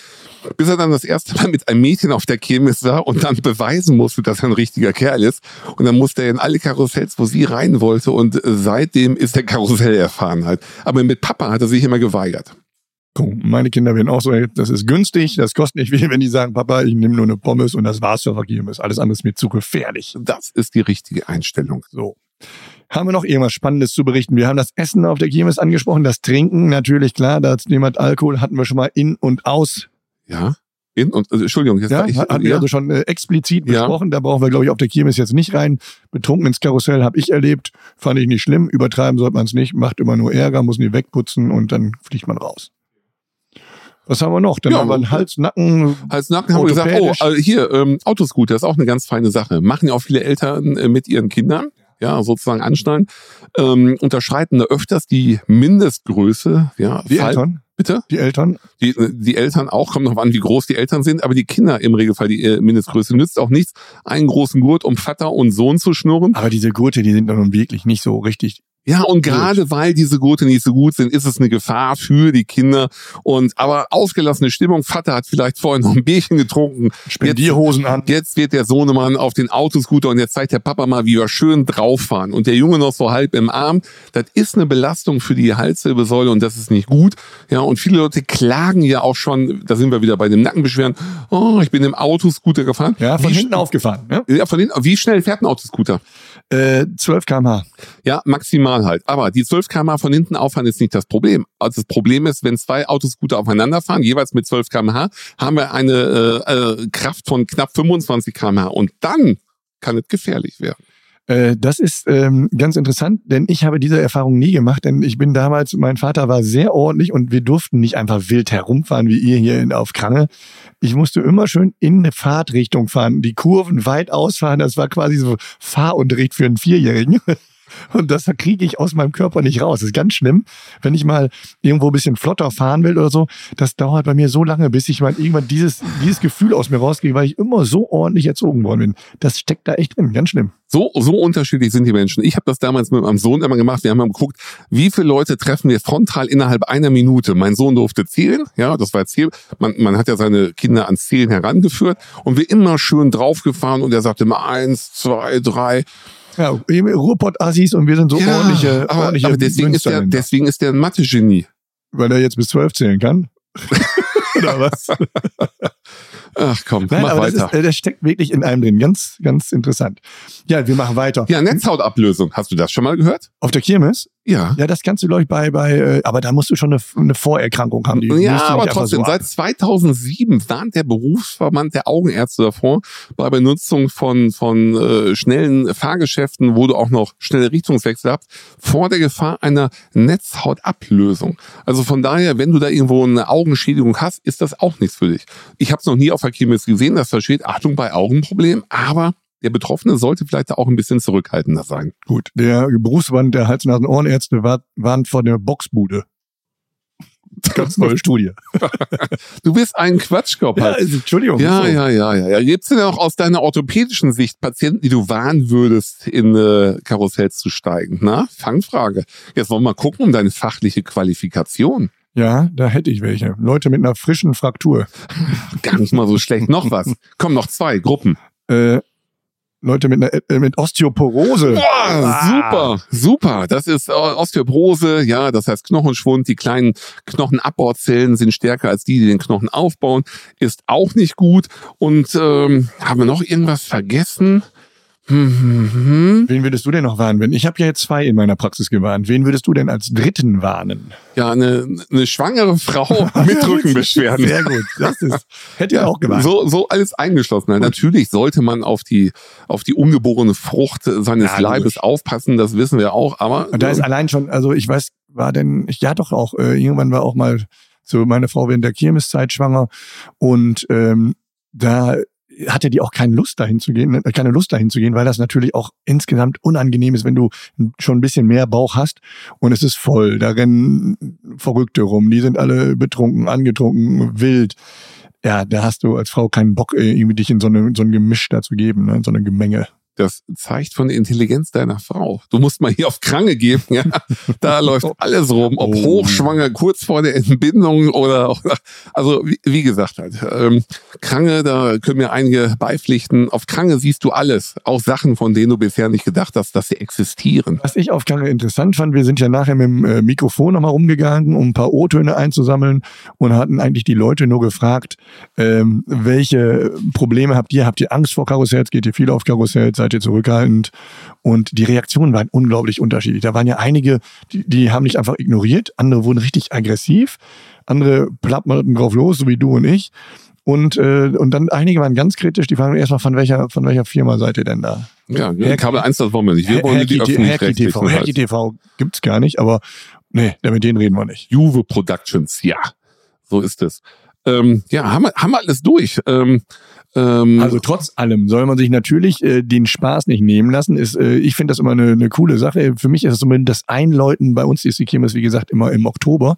Bis er dann das erste Mal mit einem Mädchen auf der Kirmes war und dann beweisen musste, dass er ein richtiger Kerl ist. Und dann musste er in alle Karussells, wo sie rein wollte. Und seitdem ist der Karussell erfahren halt. Aber mit Papa hat er sich immer geweigert. Guck, meine Kinder werden auch so, das ist günstig, das kostet nicht viel, wenn die sagen, Papa, ich nehme nur eine Pommes und das war's für Kirmes. Alles andere ist mir zu gefährlich. Das ist die richtige Einstellung. So. Haben wir noch irgendwas Spannendes zu berichten? Wir haben das Essen auf der Kirmes angesprochen, das Trinken natürlich, klar, das Thema Alkohol hatten wir schon mal in und aus. Ja. In und, also, Entschuldigung, jetzt ja, ich, hatten wir also schon äh, explizit ja. besprochen. Da brauchen wir, glaube ich, auf der Kirmes jetzt nicht rein. Betrunken ins Karussell habe ich erlebt, fand ich nicht schlimm. Übertreiben sollte man es nicht, macht immer nur Ärger, muss nie wegputzen und dann fliegt man raus. Was haben wir noch? Dann ja, haben wir einen Hals, Nacken. Hals, Nacken haben wir gesagt, oh, also hier, ähm, Autoscooter ist auch eine ganz feine Sache. Machen ja auch viele Eltern äh, mit ihren Kindern, ja, sozusagen anschneiden. Ähm, unterschreiten da öfters die Mindestgröße, ja. Die Fall, Eltern? Bitte? Die Eltern? Die, die Eltern auch, kommt noch an, wie groß die Eltern sind, aber die Kinder im Regelfall die äh, Mindestgröße. Nützt auch nichts, einen großen Gurt um Vater und Sohn zu schnurren. Aber diese Gurte, die sind nun wirklich nicht so richtig ja, und gerade weil diese Gurte nicht so gut sind, ist es eine Gefahr für die Kinder. Und aber ausgelassene Stimmung. Vater hat vielleicht vorher noch ein Bierchen getrunken. Spendierhosen an. Jetzt wird der Sohnemann auf den Autoscooter und jetzt zeigt der Papa mal, wie wir schön drauffahren. Und der Junge noch so halb im Arm. Das ist eine Belastung für die Halswirbelsäule und das ist nicht gut. Ja, und viele Leute klagen ja auch schon, da sind wir wieder bei dem Nackenbeschweren. Oh, ich bin im Autoscooter gefahren. Ja, von wie hinten aufgefahren. Ja? ja, von hinten. Wie schnell fährt ein Autoscooter? Äh, 12 km/h. Ja, maximal halt. Aber die 12 km/h von hinten auffahren ist nicht das Problem. Also das Problem ist, wenn zwei Autoscooter aufeinander fahren, jeweils mit 12 km/h, haben wir eine äh, äh, Kraft von knapp 25 km/h. Und dann kann es gefährlich werden. Äh, das ist ähm, ganz interessant, denn ich habe diese Erfahrung nie gemacht, denn ich bin damals, mein Vater war sehr ordentlich und wir durften nicht einfach wild herumfahren wie ihr hier in, auf Krange. Ich musste immer schön in eine Fahrtrichtung fahren, die Kurven weit ausfahren. Das war quasi so Fahrunterricht für einen Vierjährigen. *laughs* Und das kriege ich aus meinem Körper nicht raus. Das ist ganz schlimm. Wenn ich mal irgendwo ein bisschen flotter fahren will oder so, das dauert bei mir so lange, bis ich mal irgendwann dieses, dieses Gefühl aus mir rauskriege, weil ich immer so ordentlich erzogen worden bin. Das steckt da echt drin. Ganz schlimm. So, so unterschiedlich sind die Menschen. Ich habe das damals mit meinem Sohn immer gemacht. Wir haben mal geguckt, wie viele Leute treffen wir frontal innerhalb einer Minute. Mein Sohn durfte zählen, ja, das war Ziel. Man, man hat ja seine Kinder ans Zählen herangeführt und wir immer schön draufgefahren und er sagte immer eins, zwei, drei. Ja, Ruhrpott-Assis und wir sind so ja, ordentliche, aber, ordentliche aber deswegen ist, der, deswegen ist der ein Mathe-Genie. Weil er jetzt bis zwölf zählen kann. *laughs* Oder was? *laughs* Ach komm, Nein, mach aber das, weiter. ist, äh, das steckt wirklich in einem drin. Ganz, ganz interessant. Ja, wir machen weiter. ja, Netzhautablösung. Hast du das schon mal gehört? Auf der Kirmes? Ja. Ja, das kannst du, glaube ich, bei, bei, äh, aber da musst du schon eine, eine Vorerkrankung haben. Die Ja, aber trotzdem, so seit 2007 warnt der Berufsverband der Augenärzte davor, bei Benutzung von, von äh, schnellen Fahrgeschäften, wo du auch noch schnelle Richtungswechsel hast, vor der Gefahr einer Netzhautablösung. Also von daher, wenn du da irgendwo eine Augenschädigung hast, ist das auch nichts für dich. Ich habe es noch nie auf der Kirmes gesehen, dass da steht, Achtung bei Augenproblemen, aber der Betroffene sollte vielleicht auch ein bisschen zurückhaltender sein. Gut, der Berufsverband der Hals- und Ohrenärzte war, warnt vor der Boxbude. Ganz neue Studie. Du bist ein Quatschkopf. Ja, Entschuldigung. Ja, ja, ja, ja, ja. Gibt es denn auch aus deiner orthopädischen Sicht Patienten, die du warnen würdest, in äh, Karussells zu steigen? Na, Fangfrage. Jetzt wollen wir mal gucken um deine fachliche Qualifikation. Ja, da hätte ich welche. Leute mit einer frischen Fraktur. *laughs* Gar nicht mal so schlecht. Noch was. Komm, noch zwei Gruppen. Äh, Leute mit, einer, äh, mit Osteoporose. Boah, super, super. Das ist äh, Osteoporose, ja, das heißt Knochenschwund. Die kleinen Knochenabbauzellen sind stärker als die, die den Knochen aufbauen. Ist auch nicht gut. Und ähm, haben wir noch irgendwas vergessen? Hm, hm, hm. Wen würdest du denn noch warnen? Wenn ich habe ja jetzt zwei in meiner Praxis gewarnt. Wen würdest du denn als dritten warnen? Ja, eine, eine schwangere Frau *laughs* mit Rückenbeschwerden. Sehr gut. Das ist hätte ich auch gewarnt. So, so alles eingeschlossen. Natürlich sollte man auf die, auf die ungeborene Frucht seines Ja, Leibes logisch. aufpassen, das wissen wir auch, aber. Und da ist allein schon, also ich weiß, war denn, ich, ja doch auch, äh, irgendwann war auch mal so meine Frau während der Kirmeszeit schwanger und ähm, da hatte die auch keine Lust dahin zu gehen, äh, keine Lust dahin zu gehen, weil das natürlich auch insgesamt unangenehm ist, wenn du schon ein bisschen mehr Bauch hast und es ist voll. Da rennen Verrückte rum, die sind alle betrunken, angetrunken, wild. Ja, da hast du als Frau keinen Bock, äh, irgendwie dich in so, eine, so ein Gemisch da zu geben, ne, in so eine Gemenge. Das zeigt von der Intelligenz deiner Frau. Du musst mal hier auf Krange geben, ja. Da *laughs* läuft alles rum, ob Oh. hochschwanger, kurz vor der Entbindung oder, oder also wie, wie gesagt halt. Ähm, Krange, da können mir einige beipflichten. Auf Krange siehst du alles, auch Sachen, von denen du bisher nicht gedacht hast, dass sie existieren. Was ich auf Kranke interessant fand, wir sind ja nachher mit dem äh, Mikrofon nochmal rumgegangen, um ein paar O-Töne einzusammeln und hatten eigentlich die Leute nur gefragt, ähm, welche Probleme habt ihr? Habt ihr Angst vor Karussells? Geht ihr viel auf Karussells? Seid ihr zurückhaltend? Und die Reaktionen waren unglaublich unterschiedlich. Da waren ja einige, die, die haben nicht einfach ignoriert, andere wurden richtig aggressiv, andere plapperten drauf los, so wie du und ich. Und, äh, und dann einige waren ganz kritisch, die fragen erstmal, von welcher, von welcher Firma seid ihr denn da? Ja, Herr- Kabel 1, das wollen wir nicht. Wir wollen Herki die öffentlich-rechtlichen TV. Herki halt. TV gibt's gar nicht, aber nee, mit denen reden wir nicht. Juve Productions, ja. So ist es. Ähm, ja, haben wir, haben wir alles durch. Ähm, ähm, Also trotz allem soll man sich natürlich äh, den Spaß nicht nehmen lassen. Ist, äh, ich finde das immer eine, eine coole Sache. Für mich ist es zumindest das Einläuten. Bei uns ist die Kirmes, wie gesagt, immer im Oktober.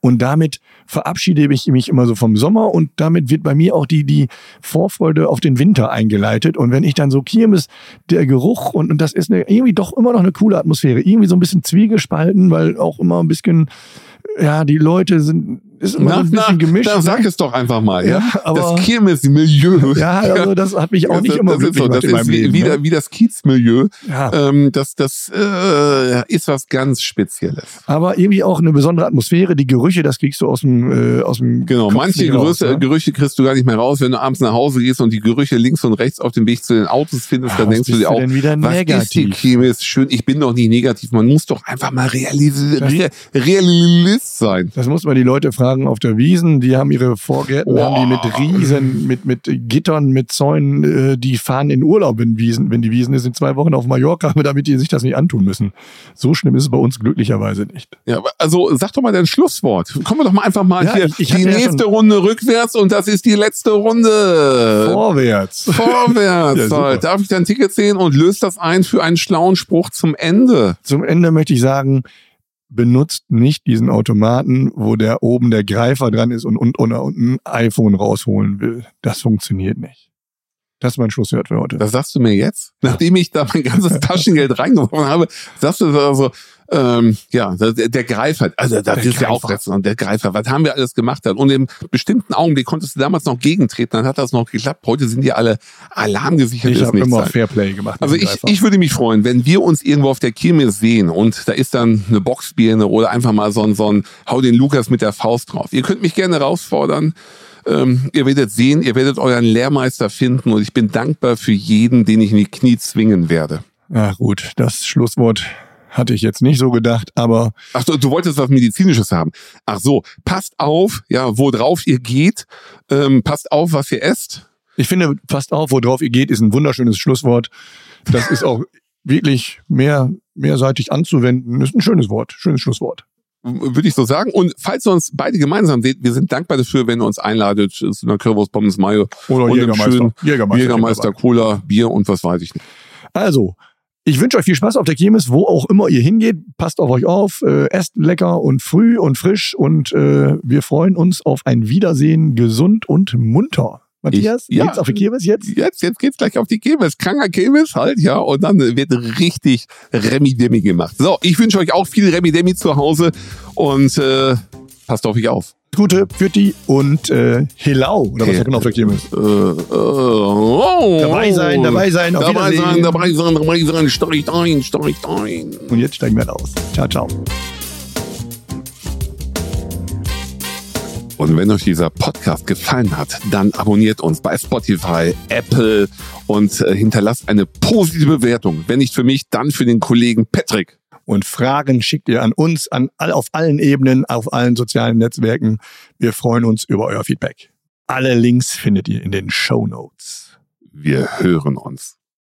Und damit verabschiede ich mich immer so vom Sommer und damit wird bei mir auch die, die Vorfreude auf den Winter eingeleitet. Und wenn ich dann so Kirmes, der Geruch und, und das ist eine, irgendwie doch immer noch eine coole Atmosphäre. Irgendwie so ein bisschen zwiegespalten, weil auch immer ein bisschen, ja, die Leute sind, ist immer na, ein bisschen na, gemischt. dann ne? sag es doch einfach mal. Ja, Ja, aber- das Kirmes-Milieu. Ja, also das hat mich auch nicht immer das ist, so, das ist wie, Leben. wie, ne? wie das Kiezmilieu. Ja. Ähm, das das äh, ist was ganz Spezielles. Aber irgendwie auch eine besondere Atmosphäre. Die Gerüche, das kriegst du aus dem, äh, aus dem Genau, Kopf manche nicht raus, Gerüche, ne? Gerüche kriegst du gar nicht mehr raus, wenn du abends nach Hause gehst und die Gerüche links und rechts auf dem Weg zu den Autos findest, Ah, dann denkst du dir auch, was ist die negativ? Chemis? Schön, ich bin doch nicht negativ. Man muss doch einfach mal realis Das- Real Realist sein. Das muss man die Leute fragen, Volkswagen auf der Wiesen, die haben ihre Vorgärten, Boah. haben die mit Riesen, mit, mit Gittern, mit Zäunen, äh, die fahren in Urlaub, wenn, Wiesen, wenn die Wiesen ist, in zwei Wochen auf Mallorca, *laughs* damit die sich das nicht antun müssen. So schlimm ist es bei uns glücklicherweise nicht. Ja, also sag doch mal dein Schlusswort. Kommen wir doch mal einfach mal Ja, hier. ich- ich die ja nächste schon- Runde rückwärts und das ist die letzte Runde. Vorwärts. Vorwärts. *laughs* Ja. Darf ich dein Ticket sehen und löst das ein für einen schlauen Spruch zum Ende? Zum Ende möchte ich sagen, benutzt nicht diesen Automaten, wo der oben der Greifer dran ist und, und, und, und ein iPhone rausholen will. Das funktioniert nicht. Das ist mein Schlusswort für heute. Das sagst du mir jetzt? Nachdem ich da mein ganzes *laughs* Taschengeld reingeworfen habe, sagst du also, ähm, ja, der, der Greifer, also das Der ist ja auch und der Greifer, was haben wir alles gemacht dann? Und im bestimmten Augenblick konntest du damals noch gegentreten, dann hat das noch geklappt. Heute sind die alle alarmgesichert. ich habe immer halt. Fairplay gemacht. Also ich, ich würde mich freuen, wenn wir uns irgendwo auf der Kirmes sehen und da ist dann eine Boxbirne oder einfach mal so ein, so ein Hau den Lukas mit der Faust drauf. Ihr könnt mich gerne herausfordern. Ähm, ihr werdet sehen, ihr werdet euren Lehrmeister finden und ich bin dankbar für jeden, den ich in die Knie zwingen werde. Ja gut, das Schlusswort hatte ich jetzt nicht so gedacht, aber Ach so, du wolltest was Medizinisches haben. Ach so, passt auf, ja, wo drauf ihr geht, ähm, passt auf, was ihr esst. ich finde, passt auf, worauf ihr geht, ist ein wunderschönes Schlusswort. Das ist auch wirklich mehr, mehrseitig anzuwenden. Ist ein schönes Wort, schönes Schlusswort. würde ich so sagen. Und falls ihr uns beide gemeinsam seht, wir sind dankbar dafür, wenn ihr uns einladet zu einer Currywurst Pommes Mayo Oder Und Jägermeister. Jägermeister. Jägermeister, Cola, Bier und was weiß ich nicht. Also, ich wünsche euch viel Spaß auf der Kirmes, wo auch immer ihr hingeht. Passt auf euch auf, äh, esst lecker und früh und frisch und äh, wir freuen uns auf ein Wiedersehen gesund und munter. Matthias, Ich- ja. geht's auf die Kirmes jetzt? Jetzt, jetzt geht's gleich auf die Kirmes. Kranker Kirmes halt, ja. Und dann wird richtig Remi-Demi gemacht. So, ich wünsche euch auch viel Remi-Demi zu Hause und äh, passt auf euch auf. Gute, Pürti und äh, Hilau, oder was man auf der Kirmes? Äh, äh, oh, Dabei sein, dabei sein, auf dabei sein, dabei sein, dabei sein, steigt ein, steigt ein. Und jetzt steigen wir aus. Ciao, ciao. Und wenn euch dieser Podcast gefallen hat, dann abonniert uns bei Spotify, Apple und äh, hinterlasst eine positive Bewertung. Wenn nicht für mich, dann für den Kollegen Patrick. Und Fragen schickt ihr an uns, an auf allen Ebenen, auf allen sozialen Netzwerken. Wir freuen uns über euer Feedback. Alle Links findet ihr in den Show Notes. Wir hören uns.